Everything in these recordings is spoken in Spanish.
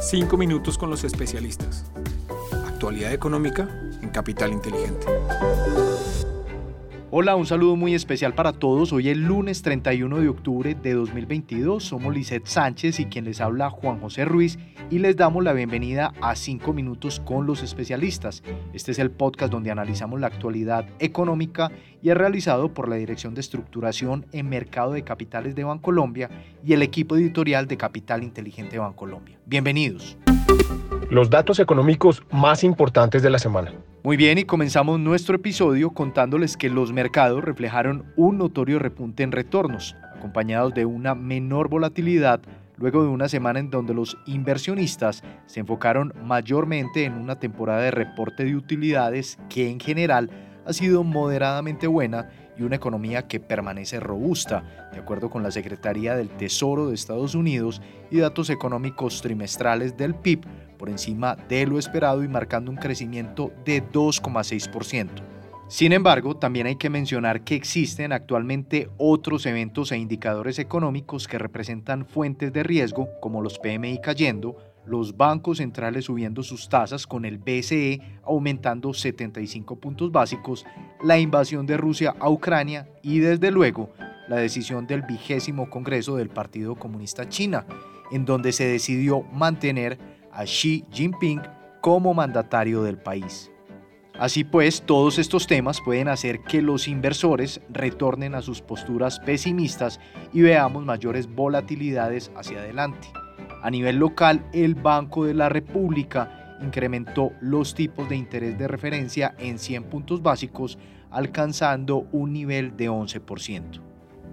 Cinco minutos con los especialistas. Actualidad económica en Capital Inteligente. Hola, un saludo muy especial para todos. Hoy es lunes 31 de octubre de 2022. Somos Lisette Sánchez y quien les habla Juan José Ruiz y les damos la bienvenida a 5 minutos con los especialistas. Este es el podcast donde analizamos la actualidad económica y es realizado por la Dirección de Estructuración en Mercado de Capitales de Bancolombia y el equipo editorial de Capital Inteligente Bancolombia. Bienvenidos. Los datos económicos más importantes de la semana. Muy bien, y comenzamos nuestro episodio contándoles que los mercados reflejaron un notorio repunte en retornos, acompañados de una menor volatilidad luego de una semana en donde los inversionistas se enfocaron mayormente en una temporada de reporte de utilidades que en general ha sido moderadamente buena y una economía que permanece robusta, de acuerdo con la Secretaría del Tesoro de Estados Unidos y datos económicos trimestrales del PIB por encima de lo esperado y marcando un crecimiento de 2,6%. Sin embargo, también hay que mencionar que existen actualmente otros eventos e indicadores económicos que representan fuentes de riesgo, como los PMI cayendo, los bancos centrales subiendo sus tasas con el BCE aumentando 75 puntos básicos, la invasión de Rusia a Ucrania y desde luego la decisión del vigésimo Congreso del Partido Comunista China, en donde se decidió mantener a Xi Jinping como mandatario del país. Así pues, todos estos temas pueden hacer que los inversores retornen a sus posturas pesimistas y veamos mayores volatilidades hacia adelante. A nivel local, el Banco de la República incrementó los tipos de interés de referencia en 100 puntos básicos, alcanzando un nivel de 11%.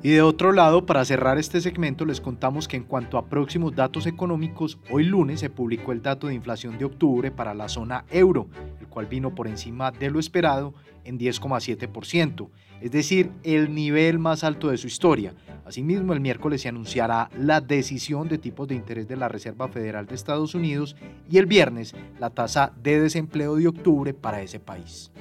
Y de otro lado, para cerrar este segmento, les contamos que en cuanto a próximos datos económicos, hoy lunes se publicó el dato de inflación de octubre para la zona euro, el cual vino por encima de lo esperado en 10,7%, es decir, el nivel más alto de su historia. Asimismo, el miércoles se anunciará la decisión de tipos de interés de la Reserva Federal de Estados Unidos y el viernes la tasa de desempleo de octubre para ese país.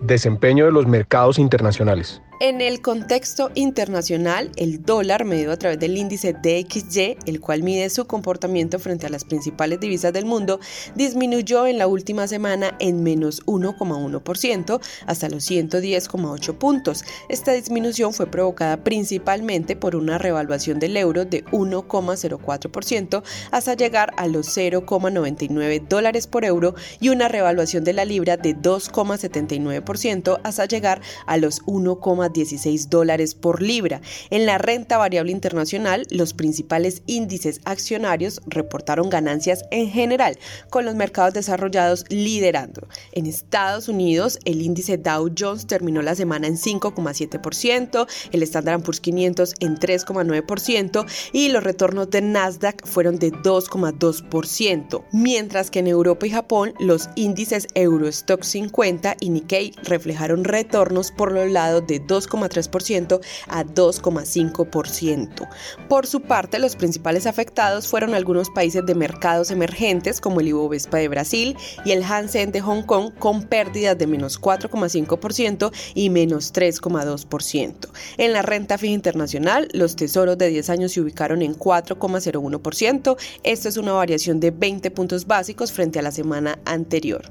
Desempeño de los mercados internacionales. En el contexto internacional, el dólar medido a través del índice DXY, el cual mide su comportamiento frente a las principales divisas del mundo, disminuyó en la última semana en menos 1,1% hasta los 110,8 puntos. Esta disminución fue provocada principalmente por una revaluación del euro de 1,04% hasta llegar a los 0,99 dólares por euro y una revaluación de la libra de 2,79% hasta llegar a los 1, 16 dólares por libra. En la renta variable internacional, los principales índices accionarios reportaron ganancias en general, con los mercados desarrollados liderando. En Estados Unidos, el índice Dow Jones terminó la semana en 5,7%, el Standard Poor's 500 en 3,9% y los retornos de Nasdaq fueron de 2,2%, mientras que en Europa y Japón los índices Eurostock 50 y Nikkei reflejaron retornos por los lados de 2 2,3% a 2,5%. Por su parte, los principales afectados fueron algunos países de mercados emergentes como el Ibovespa de Brasil y el Hansen de Hong Kong con pérdidas de menos 4,5% y menos 3,2%. En la renta fija internacional, los tesoros de 10 años se ubicaron en 4,01%. Esto es una variación de 20 puntos básicos frente a la semana anterior.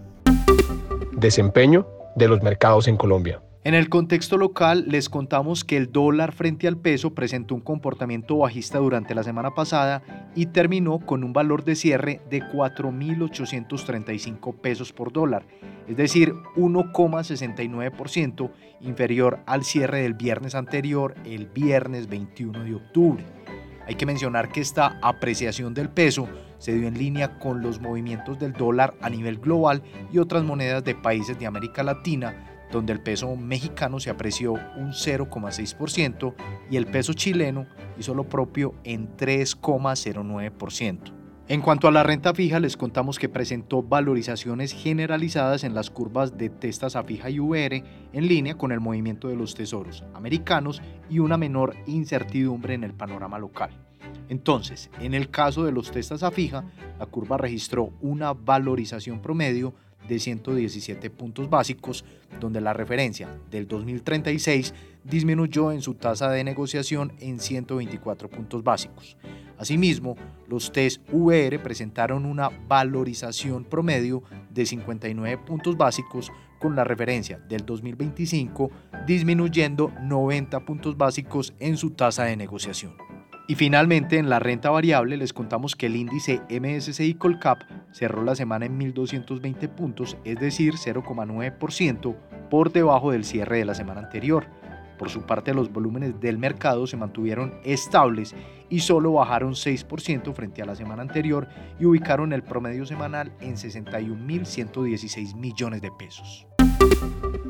Desempeño de los mercados en Colombia. En el contexto local, les contamos que el dólar frente al peso presentó un comportamiento bajista durante la semana pasada y terminó con un valor de cierre de 4.835 pesos por dólar, es decir, 1,69% inferior al cierre del viernes anterior, el viernes 21 de octubre. Hay que mencionar que esta apreciación del peso se dio en línea con los movimientos del dólar a nivel global y otras monedas de países de América Latina donde el peso mexicano se apreció un 0,6% y el peso chileno hizo lo propio en 3,09%. En cuanto a la renta fija, les contamos que presentó valorizaciones generalizadas en las curvas de testas a fija y VR en línea con el movimiento de los tesoros americanos y una menor incertidumbre en el panorama local. Entonces, en el caso de los testas a fija, la curva registró una valorización promedio de 117 puntos básicos, donde la referencia del 2036 disminuyó en su tasa de negociación en 124 puntos básicos. Asimismo, los test VR presentaron una valorización promedio de 59 puntos básicos con la referencia del 2025 disminuyendo 90 puntos básicos en su tasa de negociación. Y finalmente, en la renta variable les contamos que el índice MSCI Colcap cerró la semana en 1.220 puntos, es decir, 0,9% por debajo del cierre de la semana anterior. Por su parte, los volúmenes del mercado se mantuvieron estables y solo bajaron 6% frente a la semana anterior y ubicaron el promedio semanal en 61.116 millones de pesos.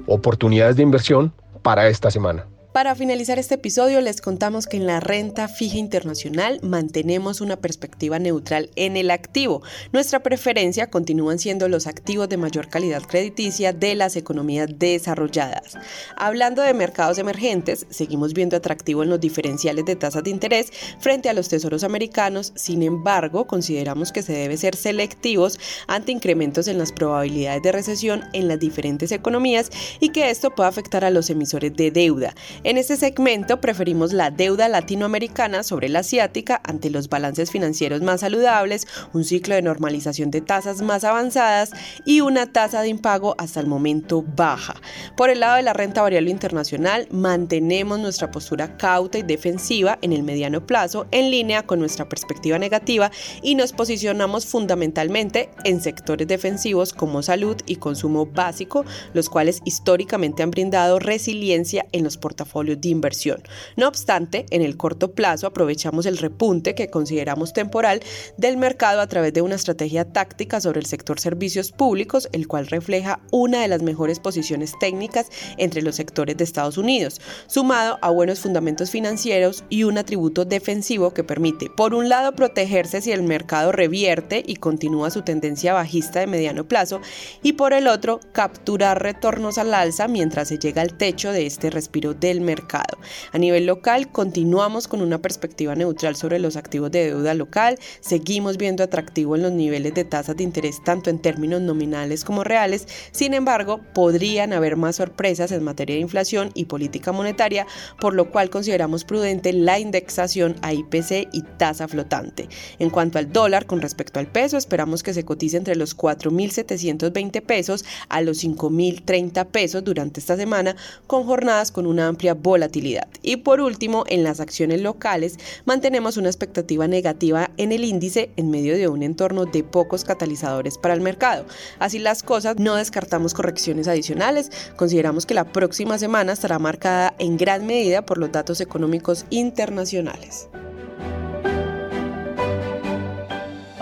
Oportunidades de inversión para esta semana. Para finalizar este episodio les contamos que en la renta fija internacional mantenemos una perspectiva neutral en el activo. Nuestra preferencia continúan siendo los activos de mayor calidad crediticia de las economías desarrolladas. Hablando de mercados emergentes, seguimos viendo atractivo en los diferenciales de tasas de interés frente a los tesoros americanos, sin embargo consideramos que se debe ser selectivos ante incrementos en las probabilidades de recesión en las diferentes economías y que esto pueda afectar a los emisores de deuda. En este segmento preferimos la deuda latinoamericana sobre la asiática ante los balances financieros más saludables, un ciclo de normalización de tasas más avanzadas y una tasa de impago hasta el momento baja. Por el lado de la renta variable internacional, mantenemos nuestra postura cauta y defensiva en el mediano plazo en línea con nuestra perspectiva negativa y nos posicionamos fundamentalmente en sectores defensivos como salud y consumo básico, los cuales históricamente han brindado resiliencia en los portafolios de inversión. No obstante, en el corto plazo aprovechamos el repunte que consideramos temporal del mercado a través de una estrategia táctica sobre el sector servicios públicos, el cual refleja una de las mejores posiciones técnicas entre los sectores de Estados Unidos, sumado a buenos fundamentos financieros y un atributo defensivo que permite, por un lado, protegerse si el mercado revierte y continúa su tendencia bajista de mediano plazo, y por el otro, capturar retornos al alza mientras se llega al techo de este respiro del mercado. A nivel local, continuamos con una perspectiva neutral sobre los activos de deuda local, seguimos viendo atractivo en los niveles de tasas de interés tanto en términos nominales como reales, sin embargo, podrían haber más sorpresas en materia de inflación y política monetaria, por lo cual consideramos prudente la indexación a IPC y tasa flotante. En cuanto al dólar, con respecto al peso, esperamos que se cotice entre los 4.720 pesos a los 5.030 pesos durante esta semana, con jornadas con una volatilidad. Y por último, en las acciones locales, mantenemos una expectativa negativa en el índice en medio de un entorno de pocos catalizadores para el mercado. Así las cosas, no descartamos correcciones adicionales. Consideramos que la próxima semana estará marcada en gran medida por los datos económicos internacionales.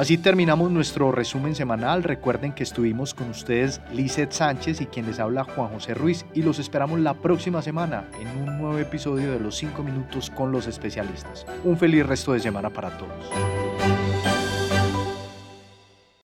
Así terminamos nuestro resumen semanal. Recuerden que estuvimos con ustedes Lizeth Sánchez y quien les habla Juan José Ruiz y los esperamos la próxima semana en un nuevo episodio de Los 5 Minutos con los especialistas. Un feliz resto de semana para todos.